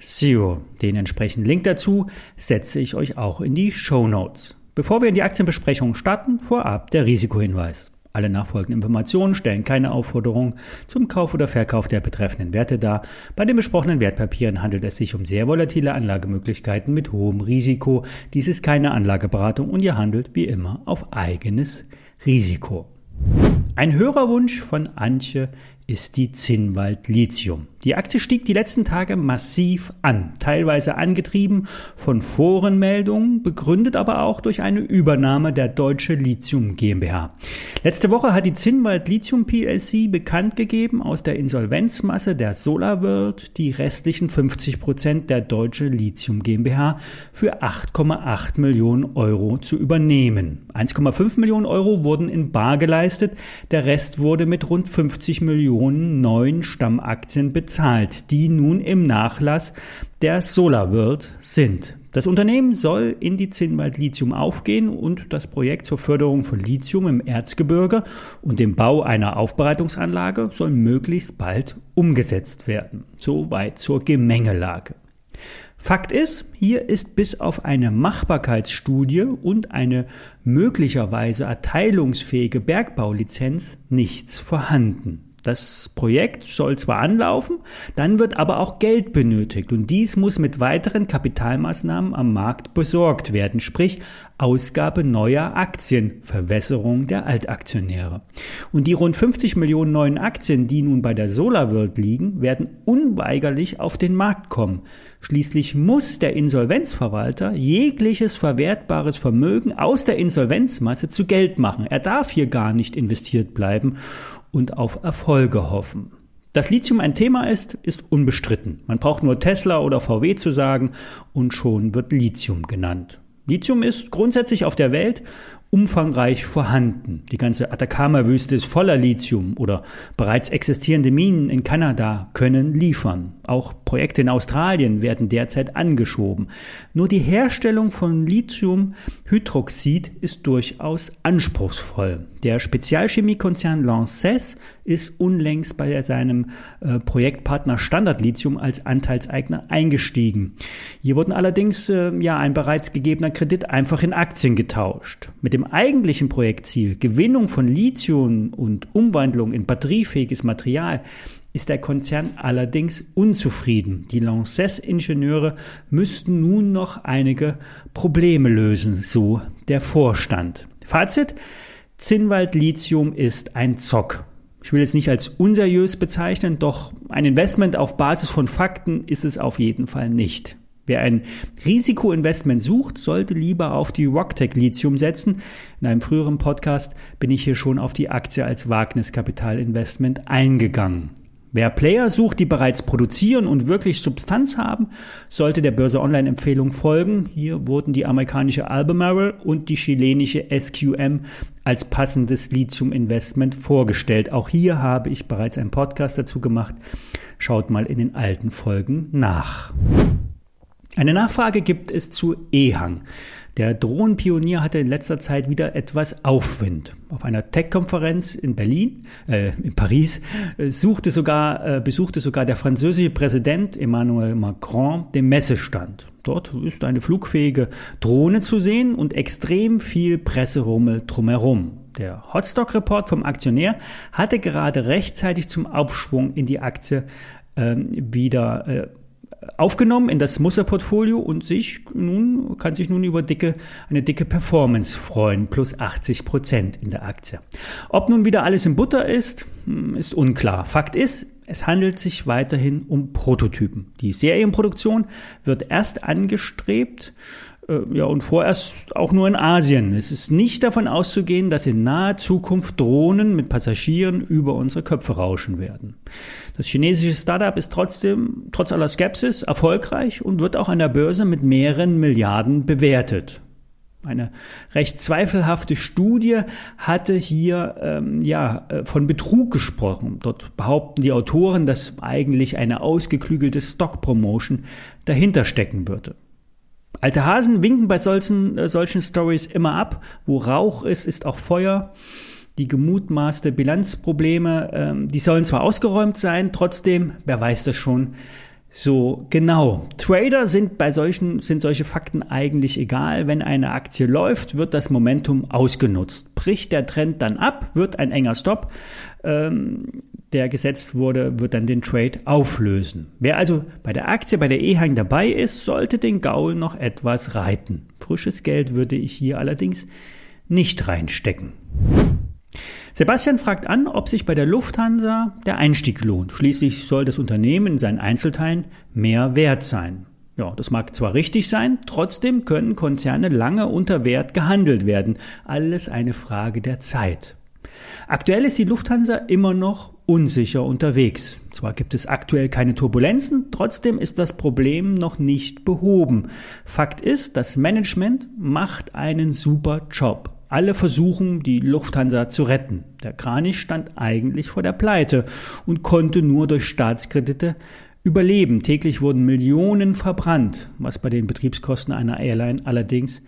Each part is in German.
zero. Den entsprechenden Link dazu setze ich euch auch in die Show Notes. Bevor wir in die Aktienbesprechung starten, vorab der Risikohinweis. Alle nachfolgenden Informationen stellen keine Aufforderung zum Kauf oder Verkauf der betreffenden Werte dar. Bei den besprochenen Wertpapieren handelt es sich um sehr volatile Anlagemöglichkeiten mit hohem Risiko. Dies ist keine Anlageberatung und ihr handelt wie immer auf eigenes Risiko. Ein Hörerwunsch von Antje ist die Zinnwald Lithium. Die Aktie stieg die letzten Tage massiv an, teilweise angetrieben von Forenmeldungen, begründet aber auch durch eine Übernahme der Deutsche Lithium GmbH. Letzte Woche hat die Zinnwald Lithium PLC bekannt gegeben, aus der Insolvenzmasse der SolarWorld die restlichen 50 Prozent der Deutsche Lithium GmbH für 8,8 Millionen Euro zu übernehmen. 1,5 Millionen Euro wurden in Bar geleistet, der Rest wurde mit rund 50 Millionen neuen Stammaktien bezahlt bezahlt, die nun im Nachlass der SolarWorld sind. Das Unternehmen soll in die Zinnwald Lithium aufgehen und das Projekt zur Förderung von Lithium im Erzgebirge und dem Bau einer Aufbereitungsanlage soll möglichst bald umgesetzt werden. Soweit zur Gemengelage. Fakt ist, hier ist bis auf eine Machbarkeitsstudie und eine möglicherweise erteilungsfähige Bergbaulizenz nichts vorhanden. Das Projekt soll zwar anlaufen, dann wird aber auch Geld benötigt und dies muss mit weiteren Kapitalmaßnahmen am Markt besorgt werden, sprich Ausgabe neuer Aktien, Verwässerung der Altaktionäre. Und die rund 50 Millionen neuen Aktien, die nun bei der SolarWorld liegen, werden unweigerlich auf den Markt kommen. Schließlich muss der Insolvenzverwalter jegliches verwertbares Vermögen aus der Insolvenzmasse zu Geld machen. Er darf hier gar nicht investiert bleiben und auf Erfolge hoffen. Dass Lithium ein Thema ist, ist unbestritten. Man braucht nur Tesla oder VW zu sagen und schon wird Lithium genannt. Lithium ist grundsätzlich auf der Welt umfangreich vorhanden. Die ganze Atacama-Wüste ist voller Lithium oder bereits existierende Minen in Kanada können liefern. Auch Projekte in Australien werden derzeit angeschoben. Nur die Herstellung von Lithiumhydroxid ist durchaus anspruchsvoll. Der Spezialchemiekonzern Lanxess ist unlängst bei seinem äh, Projektpartner Standard Lithium als Anteilseigner eingestiegen. Hier wurden allerdings äh, ja ein bereits gegebener Kredit einfach in Aktien getauscht. Mit dem eigentlichen Projektziel Gewinnung von Lithium und Umwandlung in batteriefähiges Material ist der Konzern allerdings unzufrieden. Die Lanxess-Ingenieure müssten nun noch einige Probleme lösen, so der Vorstand. Fazit, Zinnwald Lithium ist ein Zock. Ich will es nicht als unseriös bezeichnen, doch ein Investment auf Basis von Fakten ist es auf jeden Fall nicht. Wer ein Risikoinvestment sucht, sollte lieber auf die Rocktech Lithium setzen. In einem früheren Podcast bin ich hier schon auf die Aktie als Wagniskapitalinvestment eingegangen. Wer Player sucht, die bereits produzieren und wirklich Substanz haben, sollte der Börse Online Empfehlung folgen. Hier wurden die amerikanische Albemarle und die chilenische SQM als passendes Lithium Investment vorgestellt. Auch hier habe ich bereits einen Podcast dazu gemacht. Schaut mal in den alten Folgen nach. Eine Nachfrage gibt es zu EHang. Der Drohnenpionier hatte in letzter Zeit wieder etwas Aufwind. Auf einer Tech-Konferenz in Berlin, äh, in Paris, äh, suchte sogar, äh, besuchte sogar der französische Präsident Emmanuel Macron den Messestand. Dort ist eine flugfähige Drohne zu sehen und extrem viel Presserummel drumherum. Der Hotstock-Report vom Aktionär hatte gerade rechtzeitig zum Aufschwung in die Aktie äh, wieder äh, aufgenommen in das Musterportfolio und sich nun, kann sich nun über dicke, eine dicke Performance freuen, plus 80 Prozent in der Aktie. Ob nun wieder alles in Butter ist, hm, ist unklar. Fakt ist, es handelt sich weiterhin um Prototypen. Die Serienproduktion wird erst angestrebt ja, und vorerst auch nur in Asien. Es ist nicht davon auszugehen, dass in naher Zukunft Drohnen mit Passagieren über unsere Köpfe rauschen werden. Das chinesische Startup ist trotzdem, trotz aller Skepsis, erfolgreich und wird auch an der Börse mit mehreren Milliarden bewertet. Eine recht zweifelhafte Studie hatte hier ähm, ja, äh, von Betrug gesprochen. Dort behaupten die Autoren, dass eigentlich eine ausgeklügelte Stock-Promotion dahinter stecken würde. Alte Hasen winken bei solchen, äh, solchen Stories immer ab. Wo Rauch ist, ist auch Feuer. Die gemutmaßte Bilanzprobleme, ähm, die sollen zwar ausgeräumt sein, trotzdem, wer weiß das schon, so, genau. Trader sind bei solchen, sind solche Fakten eigentlich egal. Wenn eine Aktie läuft, wird das Momentum ausgenutzt. Bricht der Trend dann ab, wird ein enger Stop, ähm, der gesetzt wurde, wird dann den Trade auflösen. Wer also bei der Aktie, bei der E-Hang dabei ist, sollte den Gaul noch etwas reiten. Frisches Geld würde ich hier allerdings nicht reinstecken. Sebastian fragt an, ob sich bei der Lufthansa der Einstieg lohnt. Schließlich soll das Unternehmen in seinen Einzelteilen mehr wert sein. Ja, das mag zwar richtig sein, trotzdem können Konzerne lange unter Wert gehandelt werden. Alles eine Frage der Zeit. Aktuell ist die Lufthansa immer noch unsicher unterwegs. Zwar gibt es aktuell keine Turbulenzen, trotzdem ist das Problem noch nicht behoben. Fakt ist, das Management macht einen super Job. Alle versuchen, die Lufthansa zu retten. Der Kranich stand eigentlich vor der Pleite und konnte nur durch Staatskredite überleben. Täglich wurden Millionen verbrannt, was bei den Betriebskosten einer Airline allerdings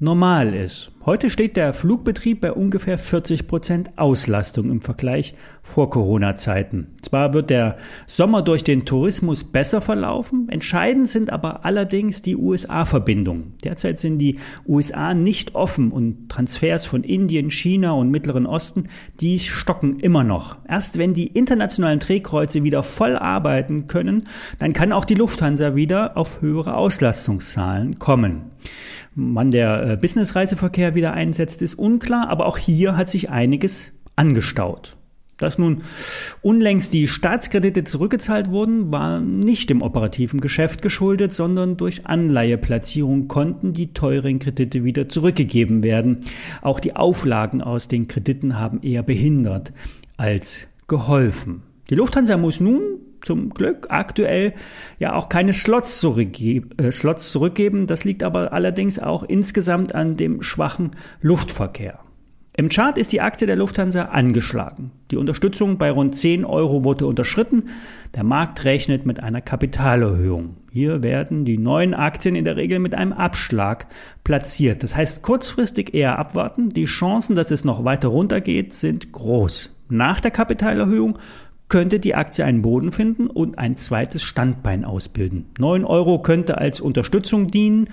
normal ist. Heute steht der Flugbetrieb bei ungefähr 40 Prozent Auslastung im Vergleich vor Corona-Zeiten. Zwar wird der Sommer durch den Tourismus besser verlaufen, entscheidend sind aber allerdings die USA-Verbindungen. Derzeit sind die USA nicht offen und Transfers von Indien, China und Mittleren Osten, die stocken immer noch. Erst wenn die internationalen Drehkreuze wieder voll arbeiten können, dann kann auch die Lufthansa wieder auf höhere Auslastungszahlen kommen. Wann der äh, Wieder einsetzt, ist unklar, aber auch hier hat sich einiges angestaut. Dass nun unlängst die Staatskredite zurückgezahlt wurden, war nicht dem operativen Geschäft geschuldet, sondern durch Anleiheplatzierung konnten die teuren Kredite wieder zurückgegeben werden. Auch die Auflagen aus den Krediten haben eher behindert als geholfen. Die Lufthansa muss nun zum Glück aktuell ja auch keine Slots, zurückgeben, äh, Slots zurückgeben. Das liegt aber allerdings auch insgesamt an dem schwachen Luftverkehr. Im Chart ist die Aktie der Lufthansa angeschlagen. Die Unterstützung bei rund 10 Euro wurde unterschritten. Der Markt rechnet mit einer Kapitalerhöhung. Hier werden die neuen Aktien in der Regel mit einem Abschlag platziert. Das heißt kurzfristig eher abwarten. Die Chancen, dass es noch weiter runtergeht, sind groß. Nach der Kapitalerhöhung könnte die Aktie einen Boden finden und ein zweites Standbein ausbilden. 9 Euro könnte als Unterstützung dienen,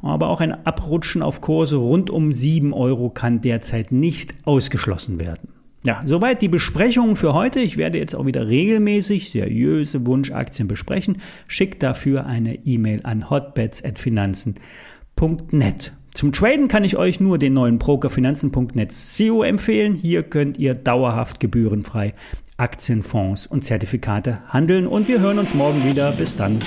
aber auch ein Abrutschen auf Kurse rund um 7 Euro kann derzeit nicht ausgeschlossen werden. Ja, soweit die Besprechung für heute. Ich werde jetzt auch wieder regelmäßig seriöse Wunschaktien besprechen. Schickt dafür eine E-Mail an hotbeds@finanzen.net. Zum Traden kann ich euch nur den neuen Brokerfinanzen.net SEO empfehlen. Hier könnt ihr dauerhaft gebührenfrei Aktienfonds und Zertifikate handeln. Und wir hören uns morgen wieder. Bis dann.